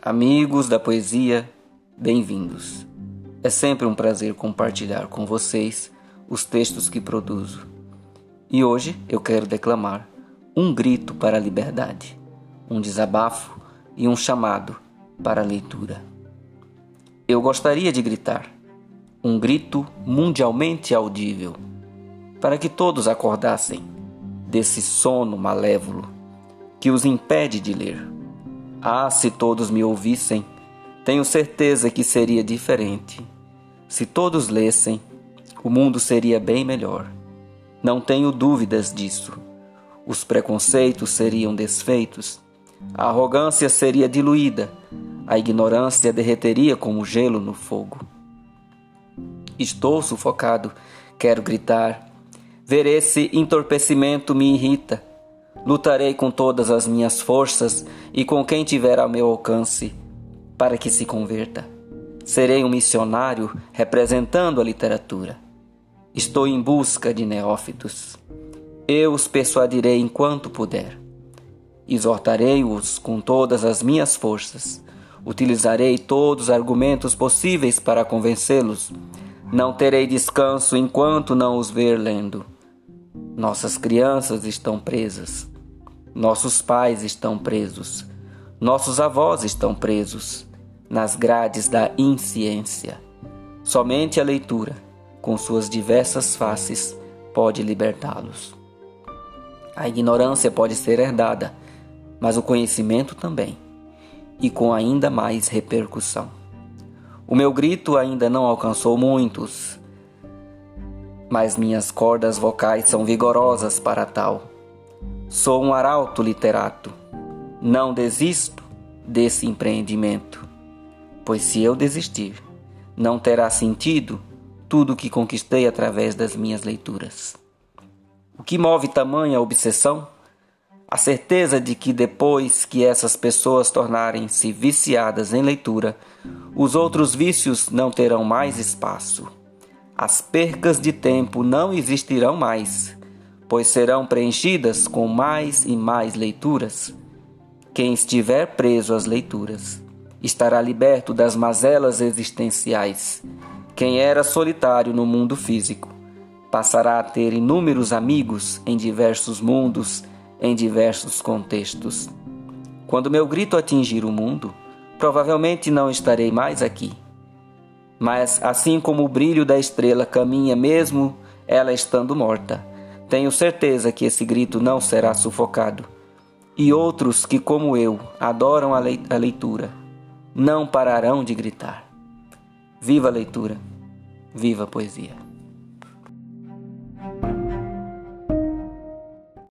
Amigos da poesia, bem-vindos. É sempre um prazer compartilhar com vocês os textos que produzo. E hoje eu quero declamar um grito para a liberdade, um desabafo e um chamado para a leitura. Eu gostaria de gritar, um grito mundialmente audível, para que todos acordassem desse sono malévolo que os impede de ler ah, se todos me ouvissem, tenho certeza que seria diferente. Se todos lessem, o mundo seria bem melhor. Não tenho dúvidas disso. Os preconceitos seriam desfeitos, a arrogância seria diluída, a ignorância derreteria como gelo no fogo. Estou sufocado, quero gritar. Ver esse entorpecimento me irrita. Lutarei com todas as minhas forças e com quem tiver ao meu alcance para que se converta. Serei um missionário representando a literatura. Estou em busca de neófitos. Eu os persuadirei enquanto puder. Exortarei-os com todas as minhas forças. Utilizarei todos os argumentos possíveis para convencê-los. Não terei descanso enquanto não os ver lendo. Nossas crianças estão presas. Nossos pais estão presos. Nossos avós estão presos nas grades da insciência. Somente a leitura, com suas diversas faces, pode libertá-los. A ignorância pode ser herdada, mas o conhecimento também, e com ainda mais repercussão. O meu grito ainda não alcançou muitos, mas minhas cordas vocais são vigorosas para tal. Sou um arauto literato. Não desisto desse empreendimento, pois se eu desistir, não terá sentido tudo o que conquistei através das minhas leituras. O que move tamanha obsessão? A certeza de que depois que essas pessoas tornarem-se viciadas em leitura, os outros vícios não terão mais espaço. As percas de tempo não existirão mais, pois serão preenchidas com mais e mais leituras. Quem estiver preso às leituras estará liberto das mazelas existenciais. Quem era solitário no mundo físico passará a ter inúmeros amigos em diversos mundos, em diversos contextos. Quando meu grito atingir o mundo, provavelmente não estarei mais aqui mas assim como o brilho da estrela caminha mesmo ela estando morta, tenho certeza que esse grito não será sufocado. E outros que, como eu, adoram a leitura, não pararão de gritar. Viva a leitura! Viva a poesia!